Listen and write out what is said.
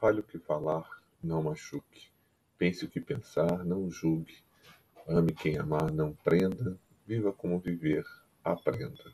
Fale o que falar, não machuque. Pense o que pensar, não julgue. Ame quem amar, não prenda. Viva como viver, aprenda.